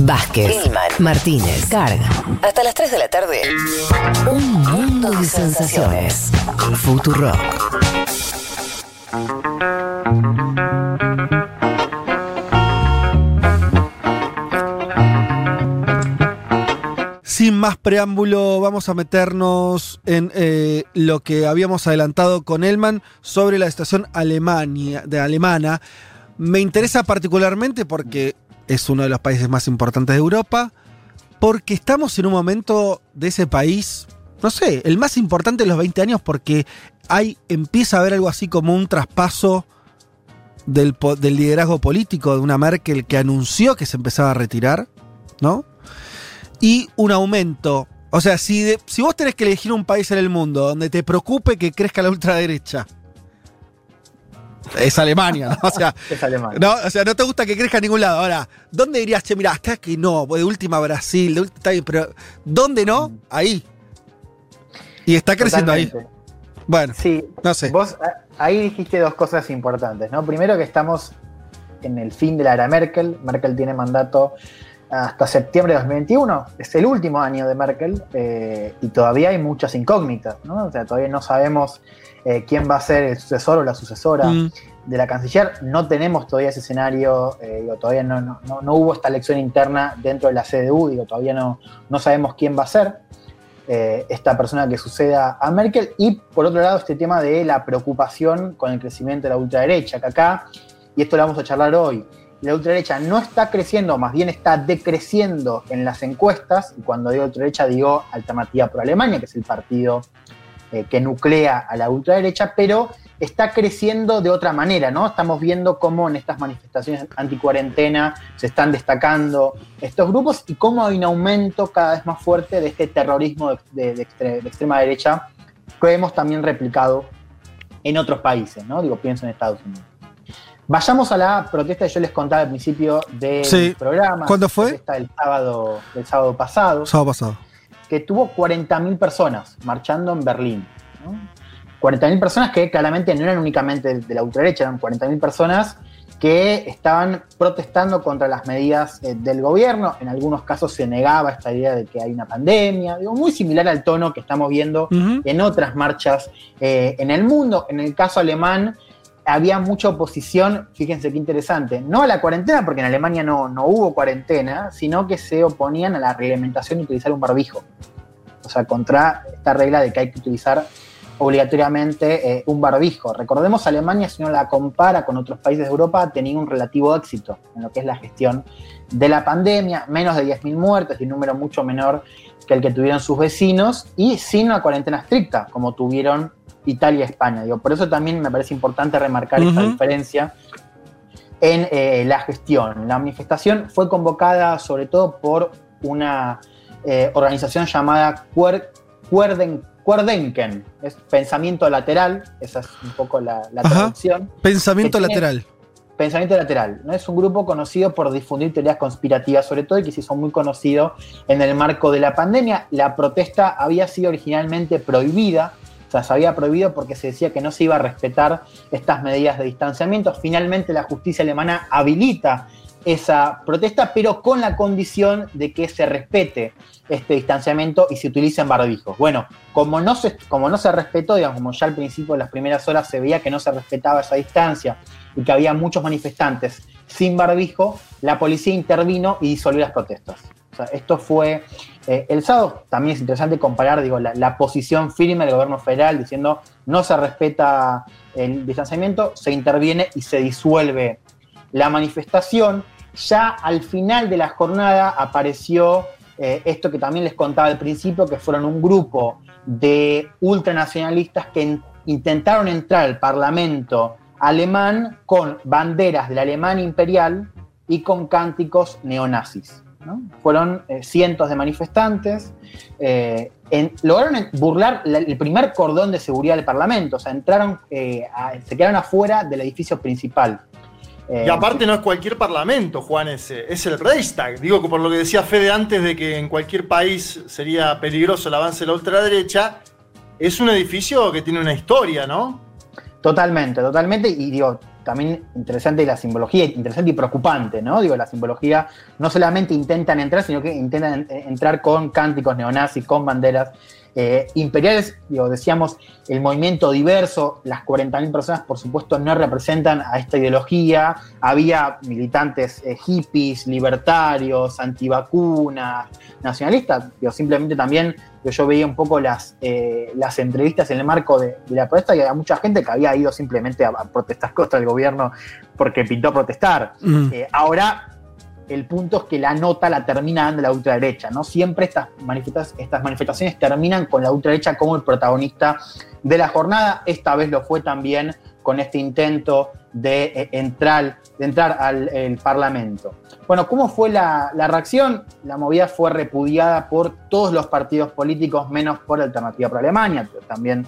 Vázquez, Hillman, Martínez, Carga. Hasta las 3 de la tarde. Un mundo de sensaciones. Futuro. Sin más preámbulo, vamos a meternos en eh, lo que habíamos adelantado con Elman sobre la estación Alemania, de alemana. Me interesa particularmente porque es uno de los países más importantes de Europa, porque estamos en un momento de ese país, no sé, el más importante de los 20 años porque hay, empieza a haber algo así como un traspaso del, liderazgo político de una Merkel que anunció que se empezaba a retirar, ¿no? Y un aumento. O sea, si, si vos tenés que elegir un país en el mundo donde te preocupe que crezca la ultraderecha, es Alemania, ¿no? O sea, Es alemán. no, o sea, no te gusta que crezca en ningún lado. Ahora, ¿dónde dirías, che, mira, acá que no, de última Brasil, de última, está bien, pero ¿dónde no? Ahí. Y está creciendo ahí. Bueno, Sí, no sé. Vos a- ahí dijiste dos cosas importantes, ¿no? Primero que estamos en el fin de la era Merkel. Merkel tiene mandato hasta septiembre de 2021. Es el último año de Merkel eh, y todavía hay muchas incógnitas, ¿no? O sea, todavía no sabemos eh, quién va a ser el sucesor o la sucesora Mm, de la canciller. No tenemos todavía ese escenario, eh, digo, todavía no, no, no- no hubo esta elección interna dentro de la CDU, digo, todavía no, no sabemos quién va a ser esta persona que suceda a Merkel. Y por otro lado, este tema de la preocupación con el crecimiento de la ultraderecha, que acá, y esto lo vamos a charlar hoy, la ultraderecha no está creciendo, más bien está decreciendo en las encuestas, y cuando digo ultraderecha digo Alternativa por Alemania, que es el partido eh, que nuclea a la ultraderecha, pero está creciendo de otra manera, ¿no? Estamos viendo cómo en estas manifestaciones anticuarentena se están destacando estos grupos y cómo hay un aumento cada vez más fuerte de este terrorismo de, de- de extre- de extrema derecha que hemos también replicado en otros países, ¿no? Digo, pienso en Estados Unidos. Vayamos a la protesta que yo les contaba al principio del Sí. programa. ¿Cuándo fue? La protesta del sábado, del sábado pasado sábado pasado. que tuvo 40.000 personas marchando en Berlín. ¿no? 40.000 personas que claramente no eran únicamente de la ultraderecha, eran 40.000 personas que estaban protestando contra las medidas eh, del gobierno. En algunos casos se negaba esta idea de que hay una pandemia, digo, muy similar al tono que estamos viendo en otras marchas eh, en el mundo. En el caso alemán había mucha oposición, fíjense qué interesante, no a la cuarentena, porque en Alemania no, no hubo cuarentena, sino que se oponían a la reglamentación de utilizar un barbijo. O sea, contra esta regla de que hay que utilizar obligatoriamente eh, un barbijo. Recordemos, Alemania, si uno la compara con otros países de Europa, ha tenido un relativo éxito en lo que es la gestión de la pandemia, menos de 10.000 muertes y un número mucho menor que el que tuvieron sus vecinos y sin una cuarentena estricta, como tuvieron Italia y España. Digo, por eso también me parece importante remarcar esta diferencia en eh, la gestión. La manifestación fue convocada sobre todo por una eh, organización llamada Cuer- Cuerden, Cuerdenken, es pensamiento lateral, esa es un poco la, la Ajá. traducción. Pensamiento tiene- lateral. Pensamiento lateral, ¿no? Es un grupo conocido por difundir teorías conspirativas, sobre todo, y que se hizo muy conocido en el marco de la pandemia. La protesta había sido originalmente prohibida, o sea, se había prohibido porque se decía que no se iba a respetar estas medidas de distanciamiento. Finalmente, la justicia alemana habilita esa protesta, pero con la condición de que se respete este distanciamiento y se utilicen barbijos. Bueno, como no se, como no se respetó, digamos, como ya al principio de las primeras horas se veía que no se respetaba esa distancia y que había muchos manifestantes sin barbijo, la policía intervino y disolvió las protestas. Esto fue eh, el sábado. También es interesante comparar digo, la, posición firme del gobierno federal diciendo no se respeta el distanciamiento, se interviene y se disuelve la manifestación. Ya al final de la jornada apareció eh, esto que también les contaba al principio, que fueron un grupo de ultranacionalistas que en- intentaron entrar al Parlamento alemán con banderas de la Alemania imperial y con cánticos neonazis. Fueron eh, cientos de manifestantes, eh, lograron burlar la- el primer cordón de seguridad del Parlamento, o sea, entraron, eh, se quedaron afuera del edificio principal. Y aparte no es cualquier parlamento, Juan, ese, es el Reichstag. Digo que por lo que decía Fede antes de que en cualquier país sería peligroso el avance de la ultraderecha, es un edificio que tiene una historia, ¿no? Totalmente, totalmente. Y digo, también interesante la simbología, interesante y preocupante, ¿no? Digo, la simbología no solamente intentan entrar, sino que intentan entrar con cánticos neonazis, con banderas eh, imperiales, digo, decíamos, el movimiento diverso, las 40.000 personas, por supuesto, no representan a esta ideología. Había militantes eh, hippies, libertarios, antivacunas, nacionalistas. Digo, simplemente también yo veía un poco las, eh, las entrevistas en el marco de, la protesta y había mucha gente que había ido simplemente a, protestar contra el gobierno porque pintó protestar. Mm. ahora el punto es que la nota la termina dando la ultraderecha, ¿no? Siempre estas, estas manifestaciones terminan con la ultraderecha como el protagonista de la jornada. Esta vez lo fue también con este intento de eh, entrar, de entrar al Parlamento. Bueno, ¿cómo fue la, reacción? La movida fue repudiada por todos los partidos políticos, menos por Alternativa por Alemania, también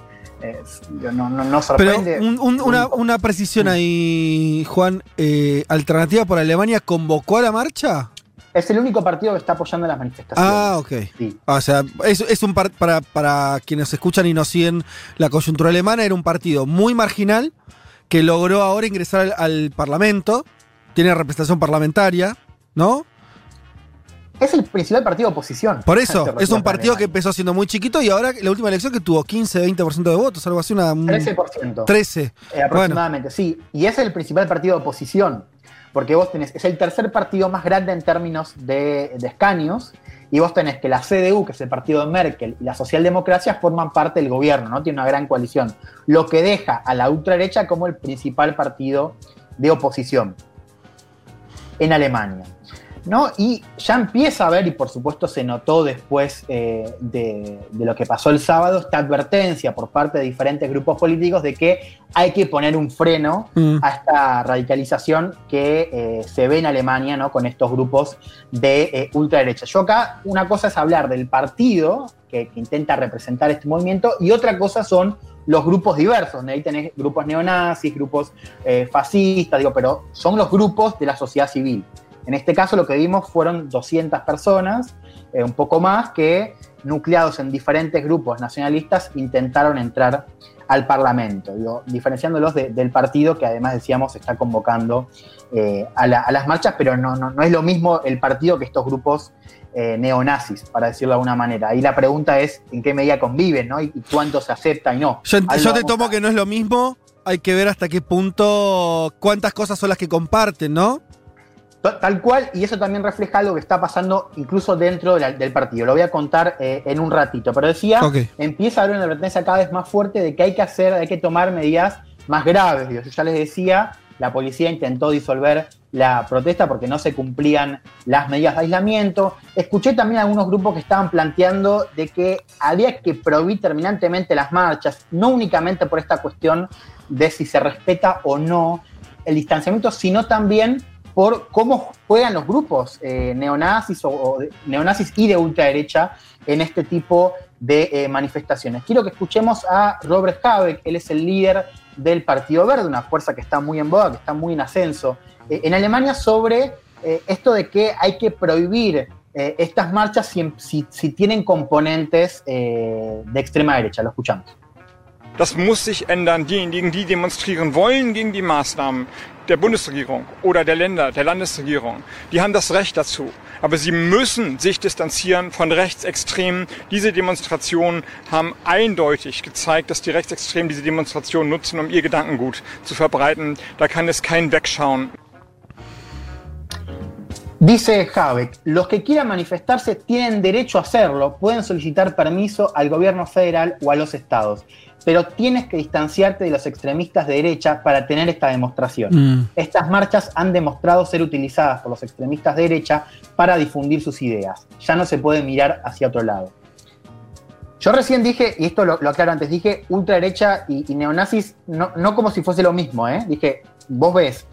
no, no, sorprende. Pero una, precisión ahí, Juan. Eh, ¿Alternativa por Alemania convocó a la marcha? Es el único partido que está apoyando las manifestaciones. Ah, ok. Ah, o sea, es, un para, para quienes escuchan y no siguen la coyuntura alemana, era un partido muy marginal que logró ahora ingresar al Parlamento. Tiene representación parlamentaria, ¿no? Es el principal partido de oposición. Por eso, es un partido que empezó siendo muy chiquito y ahora la última elección que tuvo 15, 20% de votos, algo así, una... 13%. 13. Eh, aproximadamente, sí. Y es el principal partido de oposición, porque vos tenés, es el tercer partido más grande en términos de, escaños, y vos tenés que la CDU, que es el partido de Merkel, y la socialdemocracia forman parte del gobierno, ¿no? Tiene una gran coalición, lo que deja a la ultraderecha como el principal partido de oposición en Alemania. ¿No? Y ya empieza a ver, y por supuesto se notó después eh, de, lo que pasó el sábado, esta advertencia por parte de diferentes grupos políticos de que hay que poner un freno mm. a esta radicalización que eh, se ve en Alemania ¿no? con estos grupos de eh, ultraderecha. Yo acá una cosa es hablar del partido que, intenta representar este movimiento y otra cosa son los grupos diversos, ahí tenés grupos neonazis, grupos fascistas, digo, pero son los grupos de la sociedad civil. En este caso lo que vimos fueron 200 personas, eh, un poco más, que nucleados en diferentes grupos nacionalistas intentaron entrar al Parlamento, digo, diferenciándolos del partido que además decíamos está convocando eh, a, las marchas, pero no, no, es lo mismo el partido que estos grupos eh, neonazis, para decirlo de alguna manera. Ahí la pregunta es en qué medida conviven, ¿no? Y, cuánto se acepta y no. Yo, yo te tomo que no es lo mismo, hay que ver hasta qué punto, cuántas cosas son las que comparten, ¿no? Tal cual, y eso también refleja algo que está pasando incluso dentro del partido. Lo voy a contar eh, en un ratito. Pero decía, empieza a haber una advertencia cada vez más fuerte de que hay que hacer, hay que tomar medidas más graves. Yo ya les decía, la policía intentó disolver la protesta porque no se cumplían las medidas de aislamiento. Escuché también algunos grupos que estaban planteando de que había que prohibir terminantemente las marchas, no únicamente por esta cuestión de si se respeta o no el distanciamiento, sino también por cómo juegan los grupos eh, neonazis o, neonazis y de ultraderecha en este tipo de eh, manifestaciones. Quiero que escuchemos a Robert Habeck, él es el líder del Partido Verde, una fuerza que está muy en boga, que está muy en ascenso eh, en Alemania, sobre esto de que hay que prohibir estas marchas si, si tienen componentes de extrema derecha. Lo escuchamos. Das muss sich ändern. Diejenigen, die demonstrieren wollen gegen die Maßnahmen, der Bundesregierung oder der Länder, der Landesregierung. Die haben das Recht dazu. Aber sie müssen sich distanzieren von Rechtsextremen. Diese Demonstrationen haben eindeutig gezeigt, dass die Rechtsextremen diese Demonstrationen nutzen, um ihr Gedankengut zu verbreiten. Da kann es kein Wegschauen. Dice Habeck, los que quieran manifestarse tienen derecho a hacerlo, pueden solicitar permiso al gobierno federal o a los estados pero tienes que distanciarte de los extremistas de derecha para tener esta demostración. Mm. Estas marchas han demostrado ser utilizadas por los extremistas de derecha para difundir sus ideas. Ya no se puede mirar hacia otro lado. Yo recién dije, y esto lo, aclaro antes, dije ultraderecha y, y neonazis, no, no, como si fuese lo mismo, ¿eh? Dije, vos ves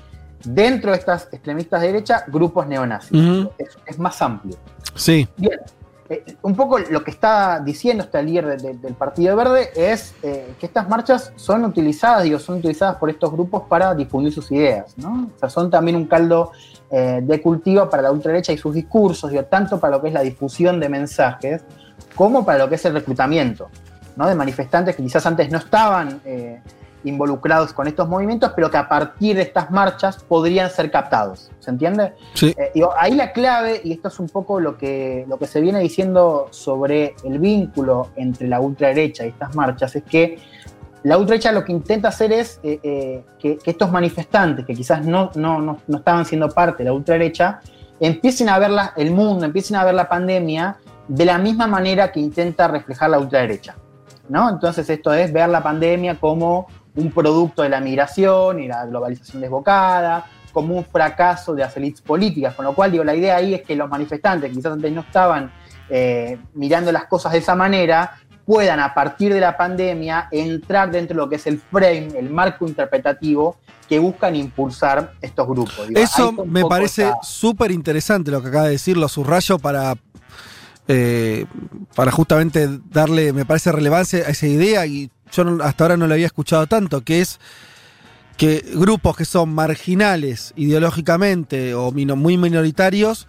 dentro de estas extremistas de derecha grupos neonazis. es, es, más amplio. Sí. Bien, eh, un poco lo que está diciendo este líder del Partido Verde es eh, que estas marchas son utilizadas, digo, son utilizadas por estos grupos para difundir sus ideas, ¿no? O sea, son también un caldo eh, de cultivo para la ultraderecha y sus discursos, digo, tanto para lo que es la difusión de mensajes como para lo que es el reclutamiento, ¿no? De manifestantes que quizás antes no estaban involucrados con estos movimientos, pero que a partir de estas marchas podrían ser captados. ¿Se entiende? Sí. Eh, digo, ahí la clave, y esto es un poco lo que, lo que se viene diciendo sobre el vínculo entre la ultraderecha y estas marchas, es que la ultraderecha lo que intenta hacer es eh, eh, que, que estos manifestantes, que quizás no, no, no, no estaban siendo parte de la ultraderecha, empiecen a ver la- el mundo, empiecen a ver la pandemia de la misma manera que intenta reflejar la ultraderecha. ¿no? Entonces esto es ver la pandemia como un producto de la migración y la globalización desbocada, como un fracaso de las élites políticas, con lo cual digo, la idea ahí es que los manifestantes que quizás antes no estaban eh, mirando las cosas de esa manera, puedan a partir de la pandemia entrar dentro de lo que es el frame, el marco interpretativo que buscan impulsar estos grupos. Digo, Eso me parece súper interesante lo que acaba de decir, lo subrayo para, eh, para justamente darle, me parece, relevancia a esa idea y yo hasta ahora no lo había escuchado tanto, que es que grupos que son marginales ideológicamente o muy minoritarios,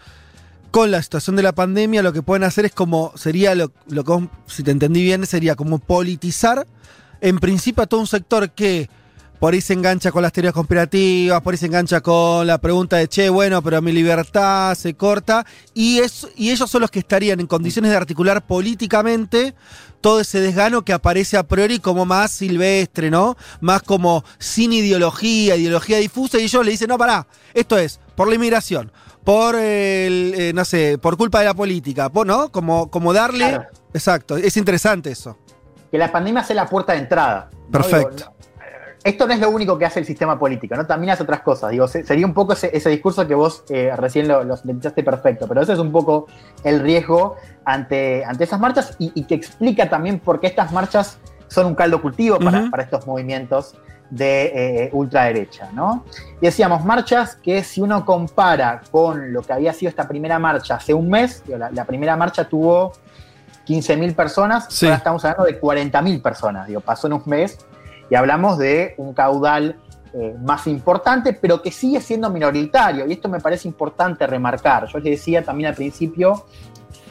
con la situación de la pandemia lo que pueden hacer es como, sería lo, lo que, si te entendí bien, sería como politizar en principio a todo un sector que por ahí se engancha con las teorías conspirativas, por ahí se engancha con la pregunta de, che, bueno, pero mi libertad se corta, y, es, y ellos son los que estarían en condiciones de articular políticamente todo ese desgano que aparece a priori como más silvestre, ¿no? Más como sin ideología, ideología difusa, y ellos le dicen, no, pará, esto es por la inmigración, por el, eh, no sé, por culpa de la política, por- ¿no? Como, como darle... Claro. Exacto, es interesante eso. que la pandemia sea la puerta de entrada. ¿no? Perfecto. Digo, no, esto no es lo único que hace el sistema político, ¿no? También hace otras cosas. Digo, se- sería un poco ese, ese discurso que vos eh, recién lo, lo perfecto, pero ese es un poco el riesgo ante, ante esas marchas y, y que explica también por qué estas marchas son un caldo cultivo para, estos movimientos de eh, ultraderecha, ¿no? Y decíamos, marchas que si uno compara con lo que había sido esta primera marcha hace un mes, la, la primera marcha tuvo 15.000 personas, Sí. ahora estamos hablando de 40.000 personas, digo, pasó en un mes y hablamos de un caudal eh, más importante, pero que sigue siendo minoritario, y esto me parece importante remarcar. Yo les decía también al principio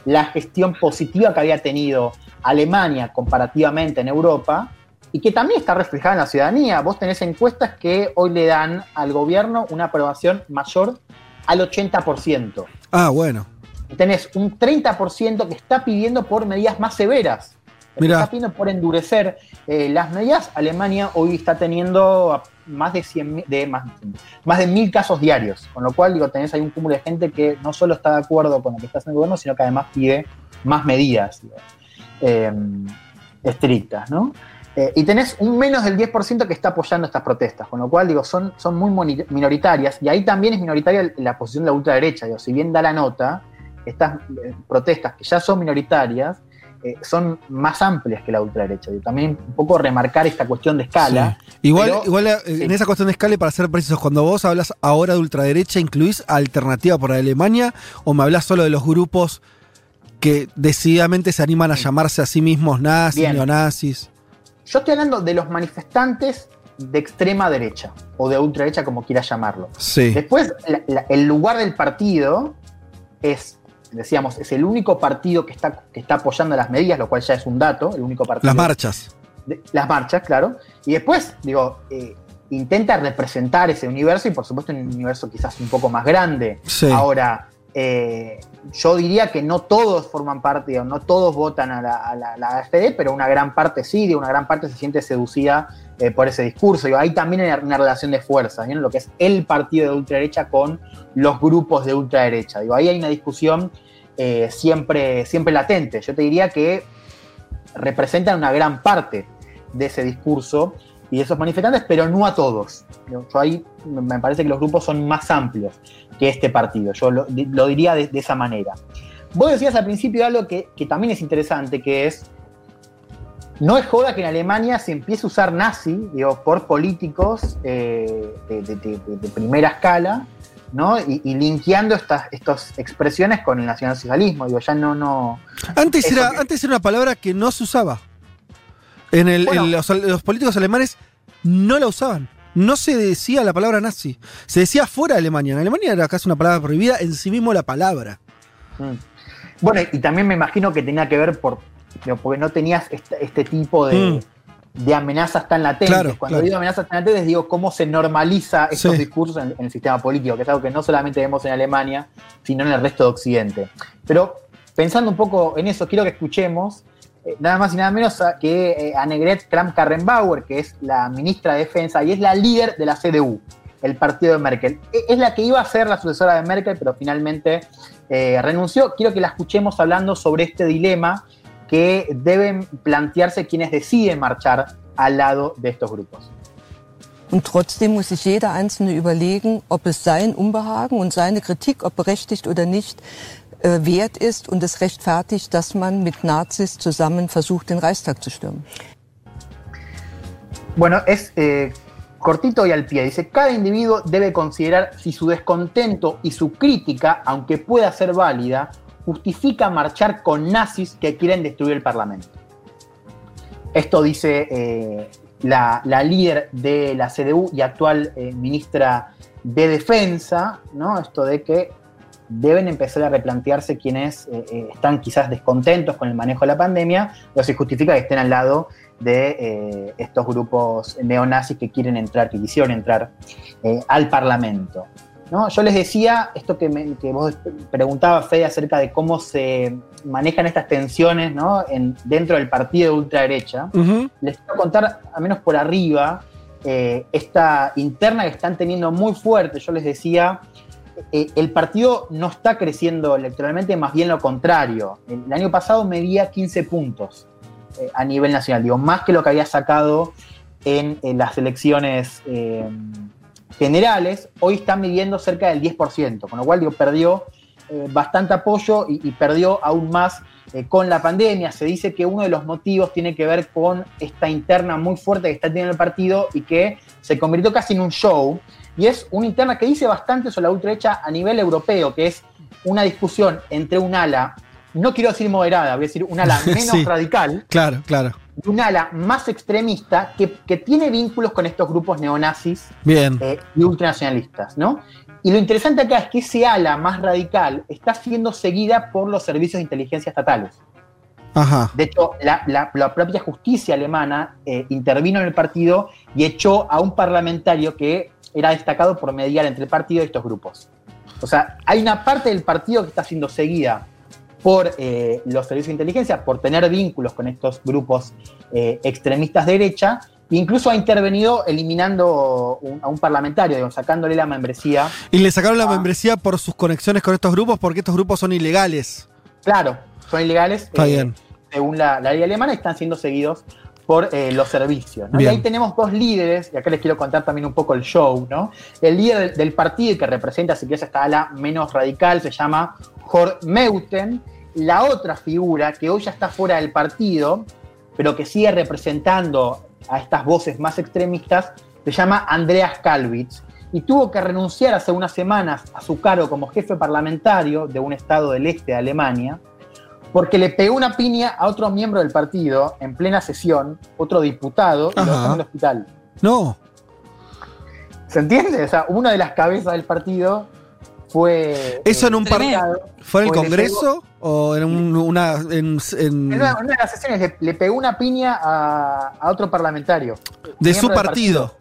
la gestión positiva que había tenido Alemania comparativamente en Europa, y que también está reflejada en la ciudadanía. Vos tenés encuestas que hoy le dan al gobierno una aprobación mayor al 80%. Ah, bueno. Tenés un 30% que está pidiendo por medidas más severas. Mirá. Está pidiendo por endurecer eh, las medidas. Alemania hoy está teniendo más de 100, mi- de, más, más de mil casos diarios. Con lo cual, digo, tenés ahí un cúmulo de gente que no solo está de acuerdo con lo que está haciendo el gobierno, sino que además pide más medidas digo, eh, estrictas, ¿no? Eh, y tenés un menos del 10% que está apoyando estas protestas, con lo cual, digo, son, son muy minoritarias, y ahí también es minoritaria la posición de la ultraderecha, digo, si bien da la nota, estas eh, protestas que ya son minoritarias, eh, son más amplias que la ultraderecha. Digo, también un poco remarcar esta cuestión de escala. Sí. Igual, Pero- igual eh, sí. en esa cuestión de escala, y para ser precisos, cuando vos hablas ahora de ultraderecha, ¿incluís alternativa por Alemania o me hablas solo de los grupos que decididamente se animan a llamarse a sí mismos nazis, Bien. neonazis? Yo estoy hablando de los manifestantes de extrema derecha, o de ultraderecha, como quieras llamarlo. Sí. Después, la- la- el lugar del partido es, decíamos, es el único partido que está, que está apoyando las medidas, lo cual ya es un dato, el único partido. Las marchas. de- las marchas, claro. Y después, digo, eh, intenta representar ese universo y por supuesto un universo quizás un poco más grande. Sí. Ahora, eh, yo diría que no todos forman parte, digo, no todos votan a la, a AfD, pero una gran parte sí, una gran parte se siente seducida eh, por ese discurso. Digo, hay también una, relación de fuerza, lo que es el partido de ultraderecha con los grupos de ultraderecha. Digo, ahí hay una discusión eh, siempre, siempre latente. Yo te diría que representan una gran parte de ese discurso y esos manifestantes, pero no a todos. Yo ahí me parece que los grupos son más amplios que este partido. Yo lo, di- lo diría de, de esa manera. Vos decías al principio algo que, que también es interesante, que es, no es joda que en Alemania se empiece a usar nazi, digo, por políticos eh, de, primera escala, ¿no? Y, y linkeando estas, estas expresiones con el nacionalsocialismo. Digo, ya no, no, Antes era, que- antes era una palabra que no se usaba. En el, Bueno. en los, los políticos alemanes no la usaban. No se decía la palabra nazi. Se decía fuera de Alemania. En Alemania era casi una palabra prohibida en sí mismo la palabra. Mm. Bueno, y también me imagino que tenía que ver por, porque no tenías este, este tipo de, Mm. de amenazas tan latentes. Claro, Cuando claro. digo amenazas tan latentes, digo cómo se normaliza estos Sí. discursos en, en el sistema político, que es algo que no solamente vemos en Alemania, sino en el resto de Occidente. Pero pensando un poco en eso, quiero que escuchemos eh, nada más y nada menos que eh, Annegret Kramp-Karrenbauer, que es la ministra de Defensa y es la líder de la CDU, el partido de Merkel. E- Es la que iba a ser la sucesora de Merkel, pero finalmente eh, renunció. Quiero que la escuchemos hablando sobre este dilema que deben plantearse quienes deciden marchar al lado de estos grupos. Und trotzdem muss sich jeder Einzelne überlegen, ob es sein Unbehagen und seine Kritik, ob berechtigt oder nicht, wert ist und es rechtfertigt, dass man mit Nazis zusammen versucht, den Reichstag zu stürmen. Bueno, es eh, cortito y al pie. Dice, cada individuo debe considerar si su descontento y su crítica, aunque pueda ser válida, justifica marchar con nazis que quieren destruir el Parlamento. Esto dice eh, la, la líder de la CDU y actual eh, ministra de Defensa, ¿no? Esto de que deben empezar a replantearse quienes eh, eh, están quizás descontentos con el manejo de la pandemia, o si justifica que estén al lado de eh, estos grupos neonazis que quieren entrar, que quisieron entrar eh, al Parlamento. ¿no? Yo les decía, esto que, me- que vos preguntabas, Fede, acerca de cómo se manejan estas tensiones ¿no? en, dentro del partido de ultraderecha, les quiero contar, al menos por arriba, esta interna que están teniendo muy fuerte. Yo les decía, eh, el partido no está creciendo electoralmente, más bien lo contrario. El año pasado medía 15 puntos eh, a nivel nacional, digo, más que lo que había sacado en, las elecciones eh, generales, hoy está midiendo cerca del 10%, con lo cual digo, perdió bastante apoyo y, perdió aún más con la pandemia. Se dice que uno de los motivos tiene que ver con esta interna muy fuerte que está teniendo el partido y que se convirtió casi en un show. Y es una interna que dice bastante sobre la ultraderecha a nivel europeo, que es una discusión entre un ala, no quiero decir moderada, voy a decir un ala menos Sí. radical, Claro, claro. y un ala más extremista que, que tiene vínculos con estos grupos neonazis Bien. eh, y ultranacionalistas, ¿no? Y lo interesante acá es que ese ala más radical está siendo seguida por los servicios de inteligencia estatales. Ajá. De hecho, la, la- la propia justicia alemana eh, intervino en el partido y echó a un parlamentario que era destacado por mediar entre el partido y estos grupos. O sea, hay una parte del partido que está siendo seguida por eh, los servicios de inteligencia, por tener vínculos con estos grupos eh, extremistas de derecha, e incluso ha intervenido eliminando un- a un parlamentario, digamos, sacándole la membresía. Y le sacaron la Ah. membresía por sus conexiones con estos grupos porque estos grupos son ilegales. Claro, son ilegales. Está eh, bien. según la, la ley alemana, están siendo seguidos por eh, los servicios. ¿no? Y ahí tenemos dos líderes, y acá les quiero contar también un poco el show, ¿no? El líder del, del partido que representa, si quieres, esta ala menos radical, se llama Jor Meuthen. La otra figura, que hoy ya está fuera del partido, pero que sigue representando a estas voces más extremistas, se llama Andreas Kalwitz. Y tuvo que renunciar hace unas semanas a su cargo como jefe parlamentario de un estado del este de Alemania, porque le pegó una piña a otro miembro del partido en plena sesión, otro diputado, y lo dejó en el hospital. No. ¿Se entiende? O sea, una de las cabezas del partido fue. ¿Eso eh, en un par- tremendo. ¿Fue en el Congreso o en un- una. En, en- En una, una de las sesiones le, le pegó una piña a, a otro parlamentario. de su partido?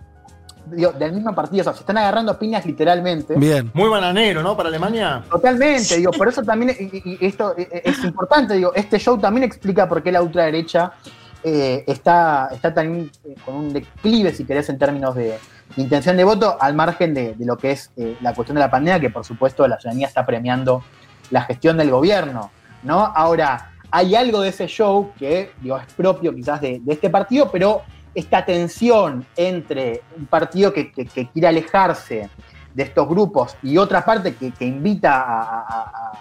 Digo, del mismo partido. O sea, se están agarrando piñas literalmente. Bien. Muy bananero, ¿no? Para Alemania. Totalmente, digo, por eso también, y, esto eh, es importante, digo, este show también explica por qué la ultraderecha eh, está, está también eh, con un declive, si querés, en términos de intención de voto, al margen de, de lo que es eh, la cuestión de la pandemia, que por supuesto la ciudadanía está premiando la gestión del gobierno, ¿no? Ahora, hay algo de ese show que, digo, es propio quizás de, de este partido, pero esta tensión entre un partido que, que- que quiere alejarse de estos grupos y otra parte que, que invita a, a- a-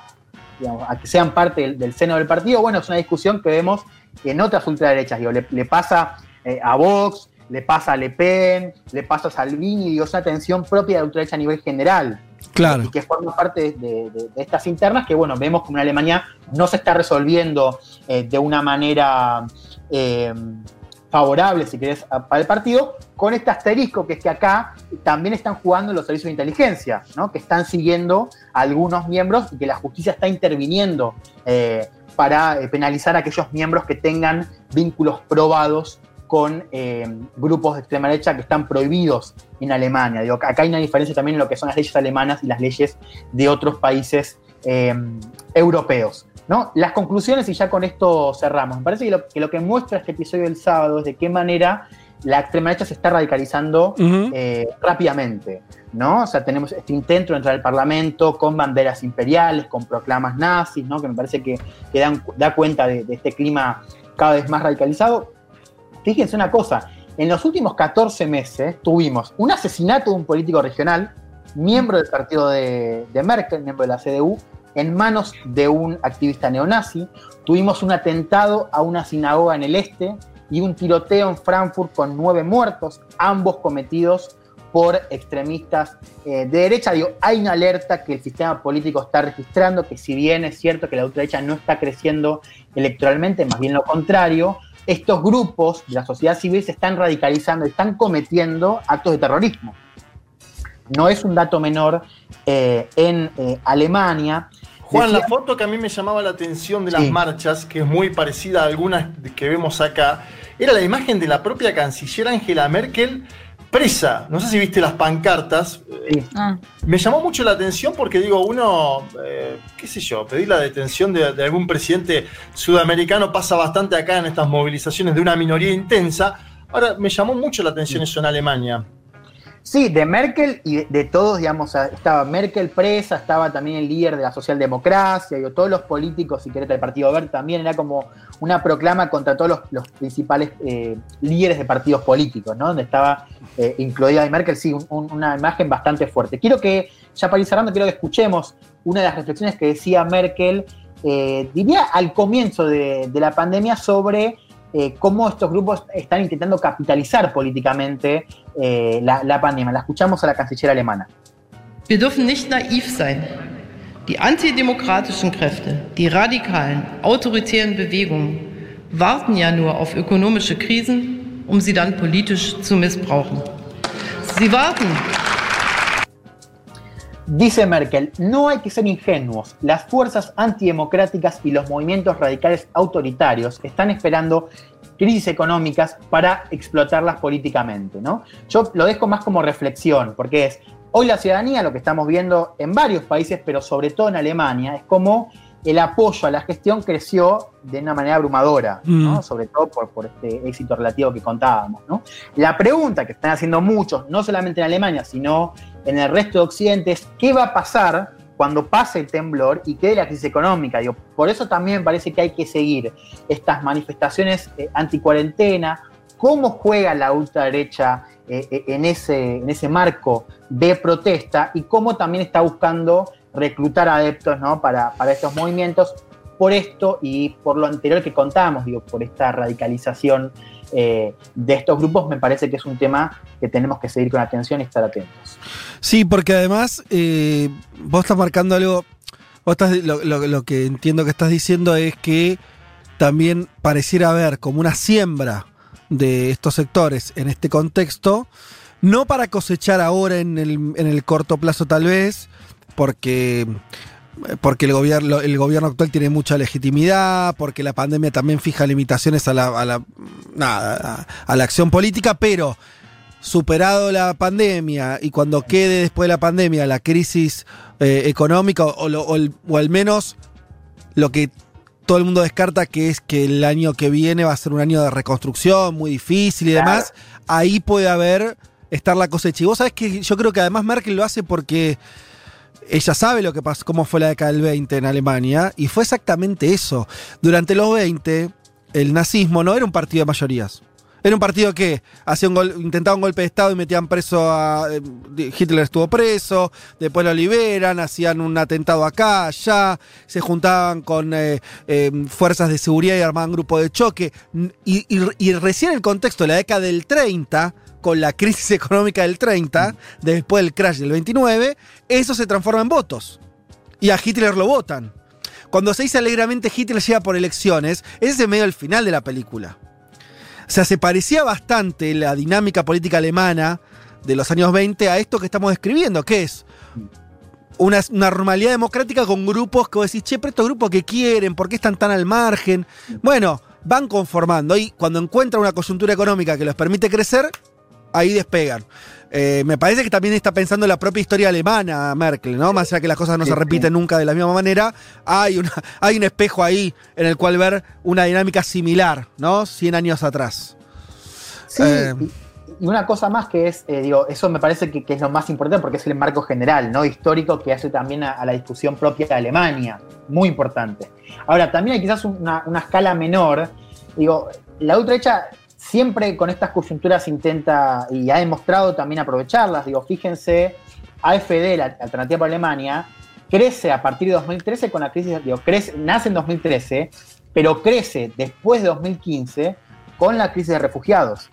digamos, a que sean parte del, del seno del partido, bueno, es una discusión que vemos en otras ultraderechas. Digo, le, le pasa eh, a Vox, le pasa a Le Pen, le pasa a Salvini, digo, es una tensión propia de la ultraderecha a nivel general Claro. y que forma parte de, de- de estas internas que, bueno, vemos como en Alemania no se está resolviendo eh, de una manera eh, favorable, si querés, para el partido, con este asterisco que es que acá también están jugando los servicios de inteligencia, ¿no? que están siguiendo algunos miembros y que la justicia está interviniendo eh, para eh, penalizar a aquellos miembros que tengan vínculos probados con eh, grupos de extrema derecha que están prohibidos en Alemania. Digo, acá hay una diferencia también en lo que son las leyes alemanas y las leyes de otros países eh, europeos. ¿no? Las conclusiones, y ya con esto cerramos. Me parece que lo, que lo, que muestra este episodio del sábado es de qué manera la extrema derecha se está radicalizando uh -huh. eh, rápidamente. ¿no? O sea, tenemos este intento de entrar al Parlamento con banderas imperiales, con proclamas nazis, ¿no? que me parece que, que dan, da cuenta de, de este clima cada vez más radicalizado. Fíjense una cosa, en los últimos 14 meses tuvimos un asesinato de un político regional, miembro del partido de, Merkel, miembro de la CDU, en manos de un activista neonazi. Tuvimos un atentado a una sinagoga en el este y un tiroteo en Frankfurt con nueve muertos, ambos cometidos por extremistas eh, de derecha. Hay una alerta que el sistema político está registrando, que si bien es cierto que la ultraderecha no está creciendo electoralmente, más bien lo contrario, estos grupos de la sociedad civil se están radicalizando, están cometiendo actos de terrorismo. No es un dato menor eh, en eh, Alemania. Juan, Decía, la foto que a mí me llamaba la atención de las sí. marchas, que es muy parecida a algunas que vemos acá, era la imagen de la propia canciller Angela Merkel presa. No sé si viste las pancartas. Sí. Ah. Me llamó mucho la atención porque digo, uno, eh, qué sé yo, pedir la detención de, de, algún presidente sudamericano pasa bastante acá en estas movilizaciones de una minoría intensa. Ahora, me llamó mucho la atención sí. eso en Alemania. Sí, de Merkel y de, todos, digamos, estaba Merkel presa, estaba también el líder de la socialdemocracia, y todos los políticos, si querés, del Partido Verde también, era como una proclama contra todos los, principales eh, líderes de partidos políticos, ¿no? Donde estaba eh, incluida de Merkel, sí, un, un, una imagen bastante fuerte. Quiero que, ya para ir cerrando, quiero que escuchemos una de las reflexiones que decía Merkel, eh, diría al comienzo de la pandemia, sobre eh, cómo estos grupos están intentando capitalizar políticamente eh, la, la, pandemia. La escuchamos a la canciller alemana. Wir dürfen nicht naiv sein. Die antidemokratischen Kräfte, die radikalen, autoritären Bewegungen warten ja nur auf ökonomische Krisen, um sie dann politisch zu missbrauchen. Sie warten. Dice Merkel, no hay que ser ingenuos. Las fuerzas antidemocráticas y los movimientos radicales autoritarios están esperando crisis económicas para explotarlas políticamente. ¿no? Yo lo dejo más como reflexión, porque es, hoy la ciudadanía, lo que estamos viendo en varios países, pero sobre todo en Alemania, es como el apoyo a la gestión creció de una manera abrumadora, ¿no? mm. sobre todo por, por, este éxito relativo que contábamos. ¿no? La pregunta que están haciendo muchos, no solamente en Alemania, sino en el resto de Occidente, es qué va a pasar cuando pase el temblor y quede la crisis económica. Digo, por eso también me parece que hay que seguir estas manifestaciones eh, anticuarentena, cómo juega la ultraderecha eh, en, ese, en ese marco de protesta y cómo también está buscando reclutar adeptos ¿no? para, para estos movimientos. Por esto y por lo anterior que contábamos, digo, por esta radicalización eh, de estos grupos, me parece que es un tema que tenemos que seguir con atención y estar atentos. Sí, porque además eh, vos estás marcando algo, vos estás, lo, lo, que entiendo que estás diciendo es que también pareciera haber como una siembra de estos sectores en este contexto, no para cosechar ahora en el, en el corto plazo tal vez, porque porque el gobierno, el gobierno actual tiene mucha legitimidad, porque la pandemia también fija limitaciones a la, a la, nada, a la acción política, pero superado la pandemia y cuando quede después de la pandemia la crisis eh, económica o, o, o, al menos lo que todo el mundo descarta que es que el año que viene va a ser un año de reconstrucción muy difícil y claro. demás, ahí puede haber estar la cosecha. Y vos sabés que yo creo que además Merkel lo hace porque ella sabe lo que pasó, cómo fue la década del 20 en Alemania, y fue exactamente eso. Durante los 20, el nazismo no era un partido de mayorías. Era un partido que hacía un intentaba un golpe de Estado y metían preso a. Eh, Hitler estuvo preso, después lo liberan, hacían un atentado acá, allá, se juntaban con eh, eh, fuerzas de seguridad y armaban grupos de choque. Y, y, y recién el contexto de la década del 30, con la crisis económica del 30, después del crash del 29, eso se transforma en votos. Y a Hitler lo votan. Cuando se dice alegremente Hitler llega por elecciones, ese es medio el final de la película. O sea, se parecía bastante la dinámica política alemana de los años 20 a esto que estamos describiendo, que es una, normalidad democrática con grupos que vos decís, che, pero estos grupos que quieren, ¿por qué están tan al margen? Bueno, van conformando y cuando encuentran una coyuntura económica que les permite crecer, ahí despegan. Eh, me parece que también está pensando en la propia historia alemana Merkel, ¿no? Más allá que las cosas no se repiten nunca de la misma manera, hay, una, hay un espejo ahí en el cual ver una dinámica similar, ¿no? 100 años atrás. Sí, Eh. y, y una cosa más que es, eh, digo, eso me parece que, que es lo más importante porque es el marco general, ¿no? Histórico que hace también a, a la discusión propia de Alemania. Muy importante. Ahora, también hay quizás una, una escala menor. Digo, la ultraderecha siempre con estas coyunturas intenta y ha demostrado también aprovecharlas. Digo, fíjense, AFD, la alternativa para Alemania, crece a partir de 2013 con la crisis, digo, crece, nace en 2013, pero crece después de 2015 con la crisis de refugiados.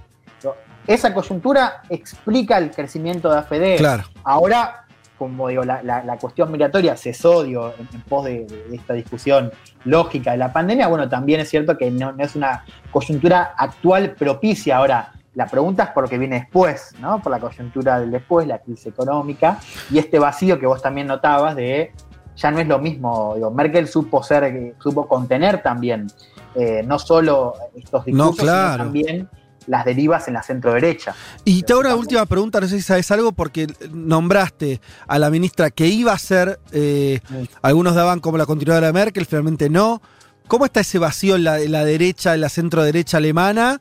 Esa coyuntura explica el crecimiento de AFD. Claro. Ahora, como digo, la, la- la cuestión migratoria cesó digo, en, en pos de, de esta discusión lógica de la pandemia, bueno, también es cierto que no, no es una coyuntura actual propicia. Ahora, la pregunta es por qué viene después, ¿no? Por la coyuntura del después, la crisis económica y este vacío que vos también notabas de ya no es lo mismo. Digo, Merkel supo ser, supo contener también eh, no solo estos No, discursos, claro. sino también las derivas en la centro derecha. Y te hago una última pregunta, no sé si sabes algo, porque nombraste a la ministra que iba a ser, eh, Sí. algunos daban como la continuadora de Merkel, finalmente no. ¿Cómo está ese vacío en la, en la derecha, en la centro derecha alemana?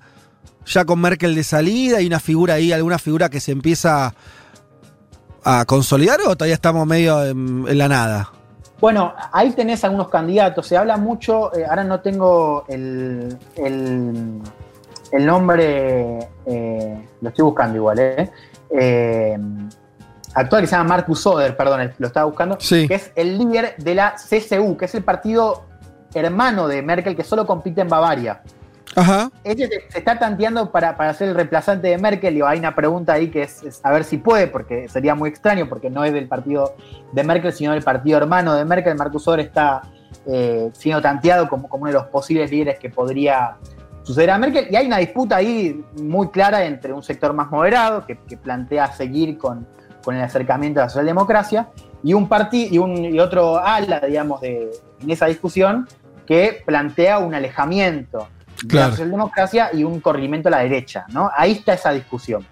Ya con Merkel de salida, ¿hay una figura ahí, alguna figura que se empieza a consolidar o todavía estamos medio en, en la nada? Bueno, ahí tenés algunos candidatos. Se habla mucho, eh, ahora no tengo el, el, el nombre, eh, lo estoy buscando igual, ¿eh? Eh, actual que se llama Markus Söder, perdón, lo estaba buscando, Sí. que es el líder de la CSU, que es el partido hermano de Merkel que solo compite en Bavaria. Ajá. Este se, se está tanteando para, para ser el reemplazante de Merkel. Y hay una pregunta ahí que es, es a ver si puede, porque sería muy extraño, porque no es del partido de Merkel, sino del partido hermano de Merkel. Marcus Söder está eh, siendo tanteado como, como uno de los posibles líderes que podría suceder a Merkel. Y hay una disputa ahí muy clara entre un sector más moderado, que, que plantea seguir con, con el acercamiento a la socialdemocracia, y un partido y, un, y otro ala, digamos, de, en esa discusión, que plantea un alejamiento de la socialdemocracia y un corrimiento a la derecha, ¿no? Ahí está esa discusión.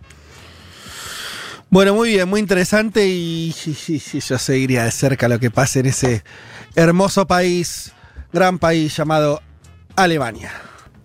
Bueno, muy bien, muy interesante y, y- y yo seguiría de cerca lo que pasa en ese hermoso país, gran país llamado Alemania.